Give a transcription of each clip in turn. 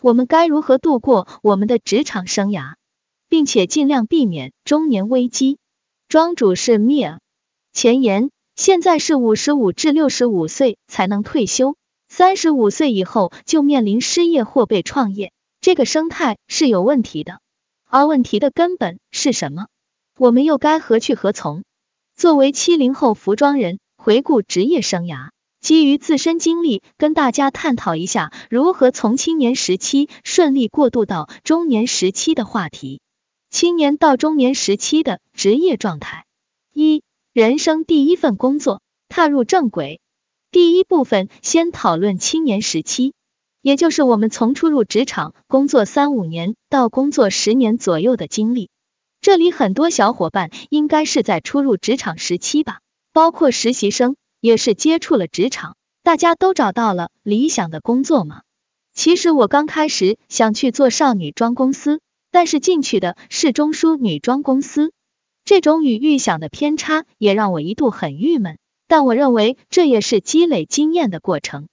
我们该如何度过我们的职场生涯，并且尽量避免中年危机？庄主是 Mia。前言：现在是五十五至六十五岁才能退休，三十五岁以后就面临失业或被创业，这个生态是有问题的。而问题的根本是什么？我们又该何去何从？作为七零后服装人，回顾职业生涯。基于自身经历，跟大家探讨一下如何从青年时期顺利过渡到中年时期的话题。青年到中年时期的职业状态：一、人生第一份工作，踏入正轨。第一部分先讨论青年时期，也就是我们从初入职场工作三五年到工作十年左右的经历。这里很多小伙伴应该是在初入职场时期吧，包括实习生。也是接触了职场，大家都找到了理想的工作吗？其实我刚开始想去做少女装公司，但是进去的是中枢女装公司，这种与预想的偏差也让我一度很郁闷。但我认为这也是积累经验的过程。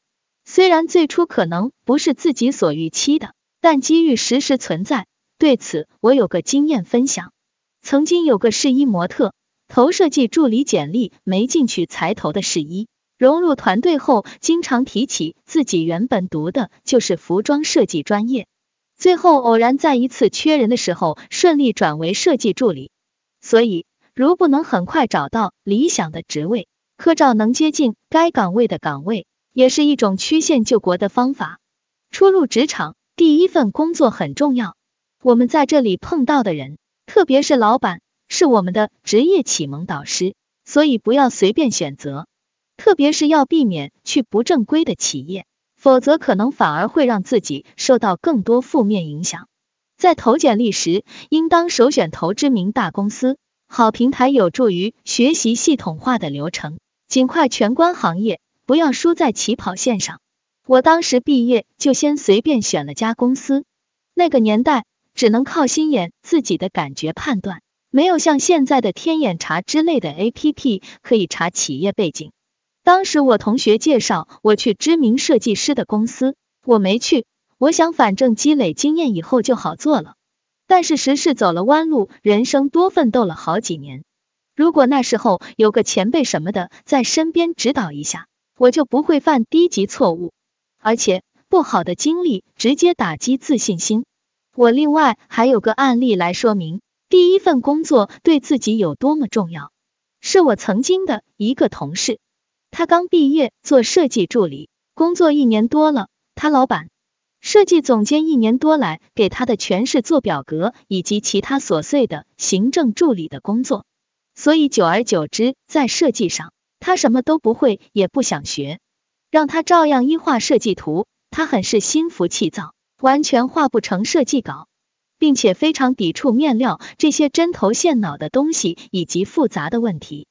虽然最初可能不是自己所预期的，但机遇时时存在。对此，我有个经验分享。曾经有个试衣模特。投设计助理简历没进去才投的试衣，融入团队后，经常提起自己原本读的就是服装设计专业，最后偶然在一次缺人的时候顺利转为设计助理。所以，如不能很快找到理想的职位，科照能接近该岗位的岗位，也是一种曲线救国的方法。初入职场，第一份工作很重要。我们在这里碰到的人，特别是老板。是我们的职业启蒙导师，所以不要随便选择，特别是要避免去不正规的企业，否则可能反而会让自己受到更多负面影响。在投简历时，应当首选投知名大公司，好平台有助于学习系统化的流程，尽快全关行业，不要输在起跑线上。我当时毕业就先随便选了家公司，那个年代只能靠心眼，自己的感觉判断。没有像现在的天眼查之类的 A P P 可以查企业背景。当时我同学介绍我去知名设计师的公司，我没去，我想反正积累经验以后就好做了。但是时事走了弯路，人生多奋斗了好几年。如果那时候有个前辈什么的在身边指导一下，我就不会犯低级错误。而且不好的经历直接打击自信心。我另外还有个案例来说明。第一份工作对自己有多么重要？是我曾经的一个同事，他刚毕业做设计助理，工作一年多了，他老板、设计总监一年多来给他的全是做表格以及其他琐碎的行政助理的工作，所以久而久之，在设计上他什么都不会，也不想学，让他照样一画设计图，他很是心浮气躁，完全画不成设计稿。并且非常抵触面料这些针头线脑的东西以及复杂的问题，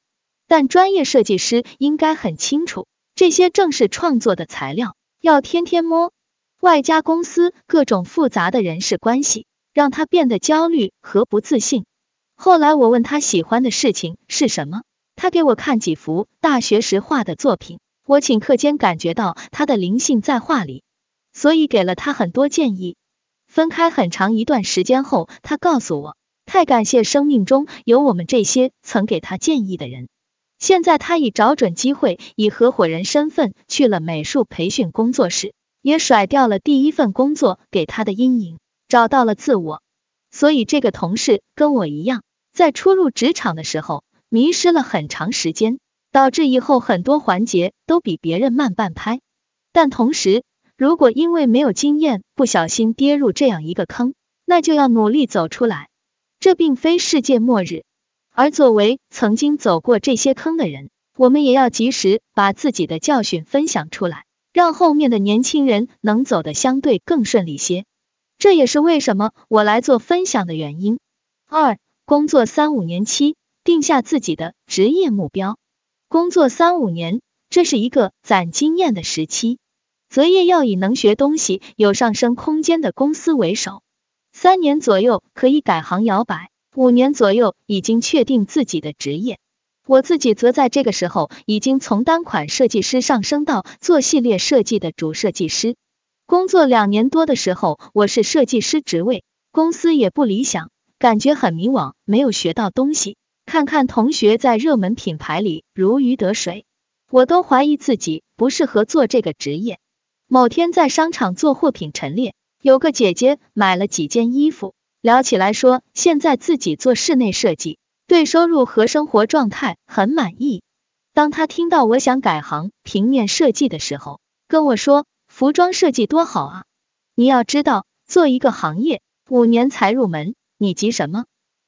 但专业设计师应该很清楚，这些正是创作的材料，要天天摸。外加公司各种复杂的人事关系，让他变得焦虑和不自信。后来我问他喜欢的事情是什么，他给我看几幅大学时画的作品，我顷刻间感觉到他的灵性在画里，所以给了他很多建议。分开很长一段时间后，他告诉我，太感谢生命中有我们这些曾给他建议的人。现在他已找准机会，以合伙人身份去了美术培训工作室，也甩掉了第一份工作给他的阴影，找到了自我。所以这个同事跟我一样，在初入职场的时候迷失了很长时间，导致以后很多环节都比别人慢半拍。但同时，如果因为没有经验，不小心跌入这样一个坑，那就要努力走出来。这并非世界末日，而作为曾经走过这些坑的人，我们也要及时把自己的教训分享出来，让后面的年轻人能走得相对更顺利些。这也是为什么我来做分享的原因。二、工作三五年期，定下自己的职业目标。工作三五年，这是一个攒经验的时期。择业要以能学东西、有上升空间的公司为首，三年左右可以改行摇摆，五年左右已经确定自己的职业。我自己则在这个时候已经从单款设计师上升到做系列设计的主设计师。工作两年多的时候，我是设计师职位，公司也不理想，感觉很迷惘，没有学到东西。看看同学在热门品牌里如鱼得水，我都怀疑自己不适合做这个职业。某天在商场做货品陈列，有个姐姐买了几件衣服，聊起来说现在自己做室内设计，对收入和生活状态很满意。当她听到我想改行平面设计的时候，跟我说服装设计多好啊！你要知道，做一个行业五年才入门，你急什么？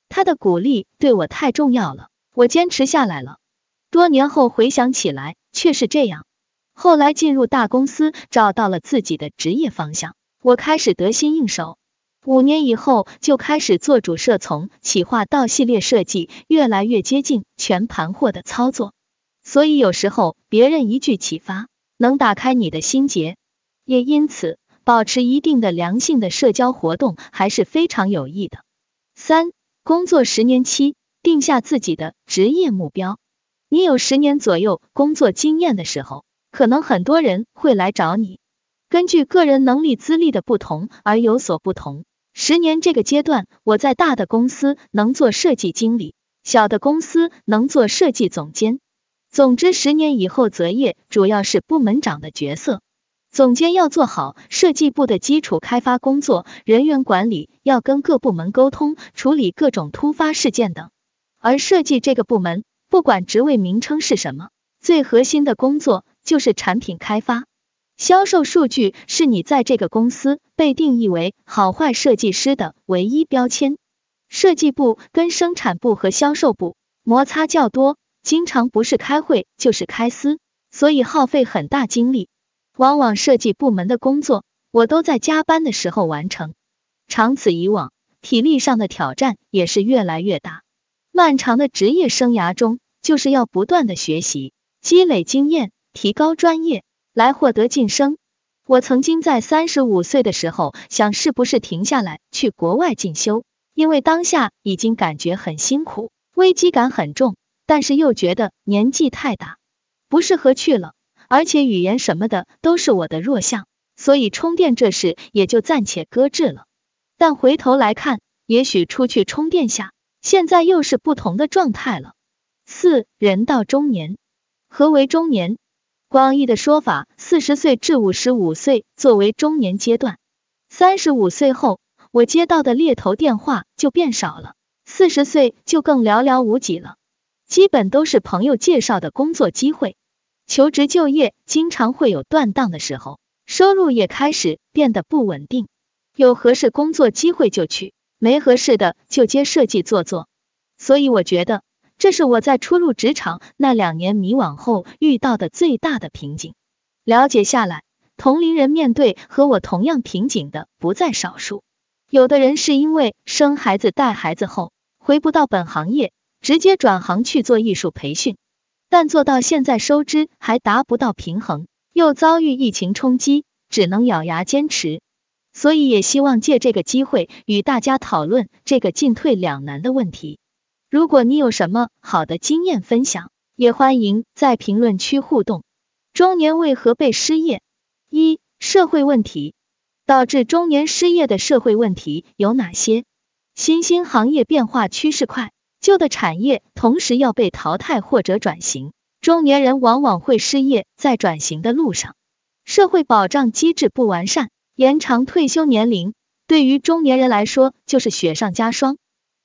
她的鼓励对我太重要了，我坚持下来了。多年后回想起来，却是这样。后来进入大公司，找到了自己的职业方向，我开始得心应手。五年以后，就开始做主设，从企划到系列设计，越来越接近全盘货的操作。所以有时候别人一句启发，能打开你的心结。也因此，保持一定的良性的社交活动还是非常有益的。三。工作十年期，定下自己的职业目标。你有十年左右工作经验的时候，可能很多人会来找你。根据个人能力资历的不同而有所不同。十年这个阶段，我在大的公司能做设计经理，小的公司能做设计总监。总之，十年以后择业主要是部门长的角色。总监要做好设计部的基础开发工作，人员管理要跟各部门沟通，处理各种突发事件等。而设计这个部门，不管职位名称是什么，最核心的工作就是产品开发。销售数据是你在这个公司被定义为好坏设计师的唯一标签。设计部跟生产部和销售部摩擦较多，经常不是开会就是开撕，所以耗费很大精力。往往设计部门的工作，我都在加班的时候完成。长此以往，体力上的挑战也是越来越大。漫长的职业生涯中，就是要不断的学习，积累经验，提高专业，来获得晋升。我曾经在三十五岁的时候，想是不是停下来去国外进修，因为当下已经感觉很辛苦，危机感很重，但是又觉得年纪太大，不适合去了。而且语言什么的都是我的弱项，所以充电这事也就暂且搁置了。但回头来看，也许出去充电下，现在又是不同的状态了。四人到中年，何为中年？广义的说法，四十岁至五十五岁作为中年阶段。三十五岁后，我接到的猎头电话就变少了，四十岁就更寥寥无几了，基本都是朋友介绍的工作机会。求职就业经常会有断档的时候，收入也开始变得不稳定。有合适工作机会就去，没合适的就接设计做做。所以我觉得，这是我在初入职场那两年迷惘后遇到的最大的瓶颈。了解下来，同龄人面对和我同样瓶颈的不在少数。有的人是因为生孩子带孩子后回不到本行业，直接转行去做艺术培训。但做到现在收支还达不到平衡，又遭遇疫情冲击，只能咬牙坚持。所以也希望借这个机会与大家讨论这个进退两难的问题。如果你有什么好的经验分享，也欢迎在评论区互动。中年为何被失业？一、社会问题导致中年失业的社会问题有哪些？新兴行业变化趋势快。旧的产业同时要被淘汰或者转型，中年人往往会失业在转型的路上。社会保障机制不完善，延长退休年龄对于中年人来说就是雪上加霜。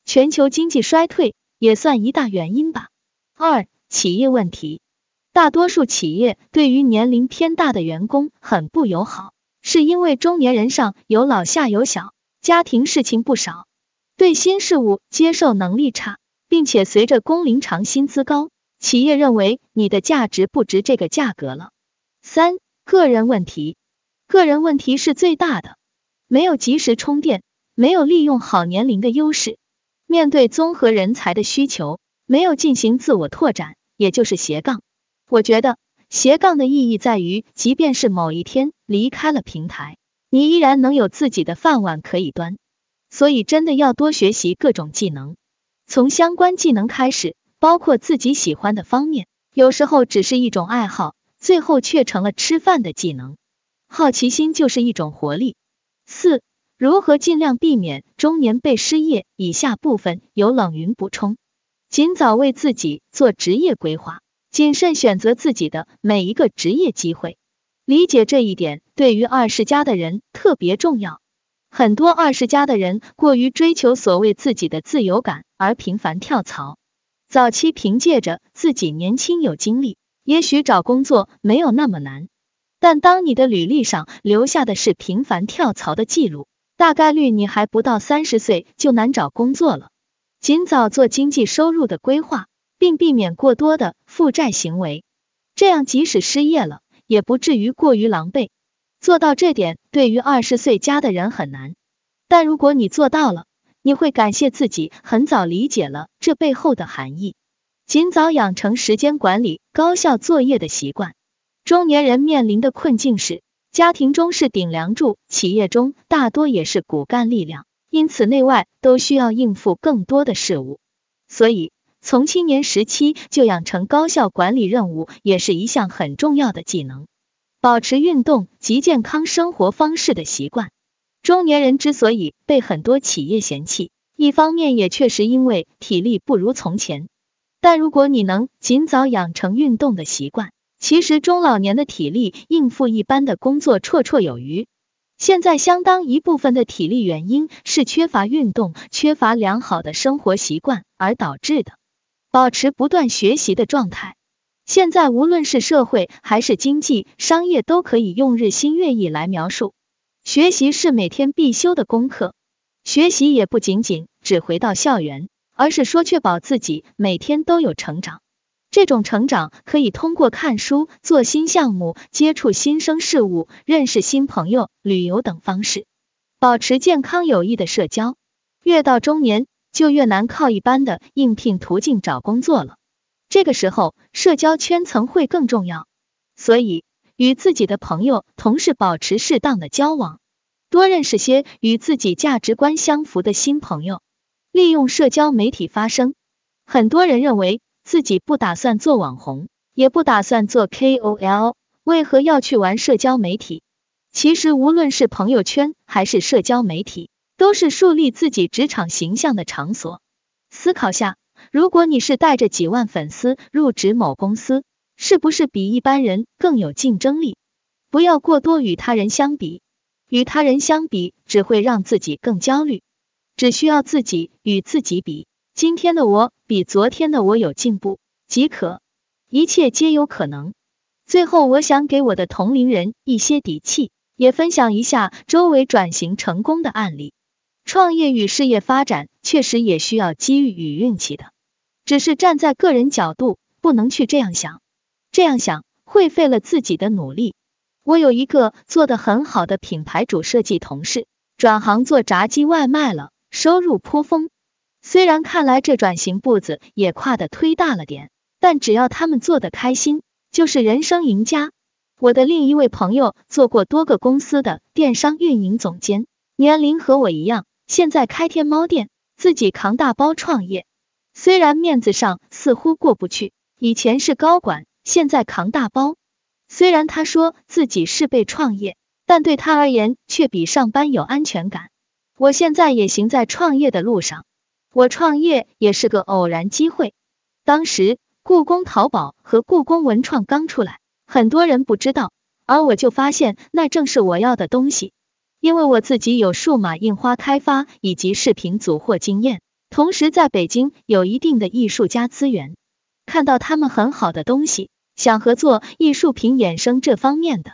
全球经济衰退也算一大原因吧。二、企业问题，大多数企业对于年龄偏大的员工很不友好，是因为中年人上有老下有小，家庭事情不少，对新事物接受能力差。并且随着工龄长、薪资高，企业认为你的价值不值这个价格了。三、个人问题，个人问题是最大的，没有及时充电，没有利用好年龄的优势，面对综合人才的需求，没有进行自我拓展，也就是斜杠。我觉得斜杠的意义在于，即便是某一天离开了平台，你依然能有自己的饭碗可以端。所以真的要多学习各种技能。从相关技能开始，包括自己喜欢的方面，有时候只是一种爱好，最后却成了吃饭的技能。好奇心就是一种活力。四、如何尽量避免中年被失业？以下部分由冷云补充。尽早为自己做职业规划，谨慎选择自己的每一个职业机会。理解这一点，对于二十加的人特别重要。很多二十加的人过于追求所谓自己的自由感，而频繁跳槽。早期凭借着自己年轻有精力，也许找工作没有那么难。但当你的履历上留下的是频繁跳槽的记录，大概率你还不到三十岁就难找工作了。尽早做经济收入的规划，并避免过多的负债行为，这样即使失业了，也不至于过于狼狈。做到这点，对于二十岁加的人很难，但如果你做到了，你会感谢自己很早理解了这背后的含义。尽早养成时间管理、高效作业的习惯。中年人面临的困境是，家庭中是顶梁柱，企业中大多也是骨干力量。因此，内外都需要应付更多的事物，所以从青年时期就养成高效管理任务，也是一项很重要的技能。保持运动及健康生活方式的习惯。中年人之所以被很多企业嫌弃，一方面也确实因为体力不如从前。但如果你能尽早养成运动的习惯，其实中老年的体力应付一般的工作绰绰有余。现在相当一部分的体力原因是缺乏运动、缺乏良好的生活习惯而导致的。保持不断学习的状态。现在无论是社会还是经济、商业，都可以用日新月异来描述。学习是每天必修的功课。学习也不仅仅只回到校园，而是说确保自己每天都有成长。这种成长可以通过看书、做新项目、接触新生事物、认识新朋友、旅游等方式，保持健康有益的社交。越到中年，就越难靠一般的应聘途径找工作了。这个时候，社交圈层会更重要。所以，与自己的朋友、同事保持适当的交往，多认识些与自己价值观相符的新朋友。利用社交媒体发声。很多人认为。自己不打算做网红，也不打算做 KOL，为何要去玩社交媒体？其实无论是朋友圈还是社交媒体，都是树立自己职场形象的场所。思考下，如果你是带着几万粉丝入职某公司，是不是比一般人更有竞争力？不要过多与他人相比，与他人相比只会让自己更焦虑。只需要自己与自己比。今天的我比昨天的我有进步即可，一切皆有可能。最后，我想给我的同龄人一些底气，也分享一下周围转型成功的案例。创业与事业发展确实也需要机遇与运气的，只是站在个人角度，不能去这样想，这样想会废了自己的努力。我有一个做的很好的品牌主设计同事，转行做炸鸡外卖了，收入颇丰。虽然看来这转型步子也跨的忒大了点，但只要他们做的开心，就是人生赢家。我的另一位朋友做过多个公司的电商运营总监，年龄和我一样，现在开天猫店，自己扛大包创业。虽然面子上似乎过不去，以前是高管，现在扛大包。虽然他说自己是被创业，但对他而言却比上班有安全感。我现在也行在创业的路上。我创业也是个偶然机会，当时故宫淘宝和故宫文创刚出来，很多人不知道，而我就发现那正是我要的东西，因为我自己有数码印花开发以及视频组货经验，同时在北京有一定的艺术家资源，看到他们很好的东西，想合作艺术品衍生这方面的。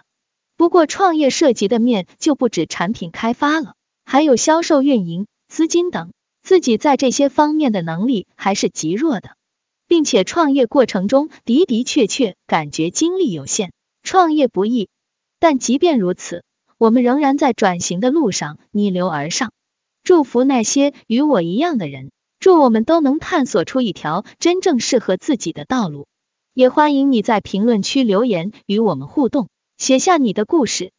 不过创业涉及的面就不止产品开发了，还有销售、运营、资金等。自己在这些方面的能力还是极弱的，并且创业过程中的的确确感觉精力有限，创业不易。但即便如此，我们仍然在转型的路上逆流而上。祝福那些与我一样的人，祝我们都能探索出一条真正适合自己的道路。也欢迎你在评论区留言与我们互动，写下你的故事。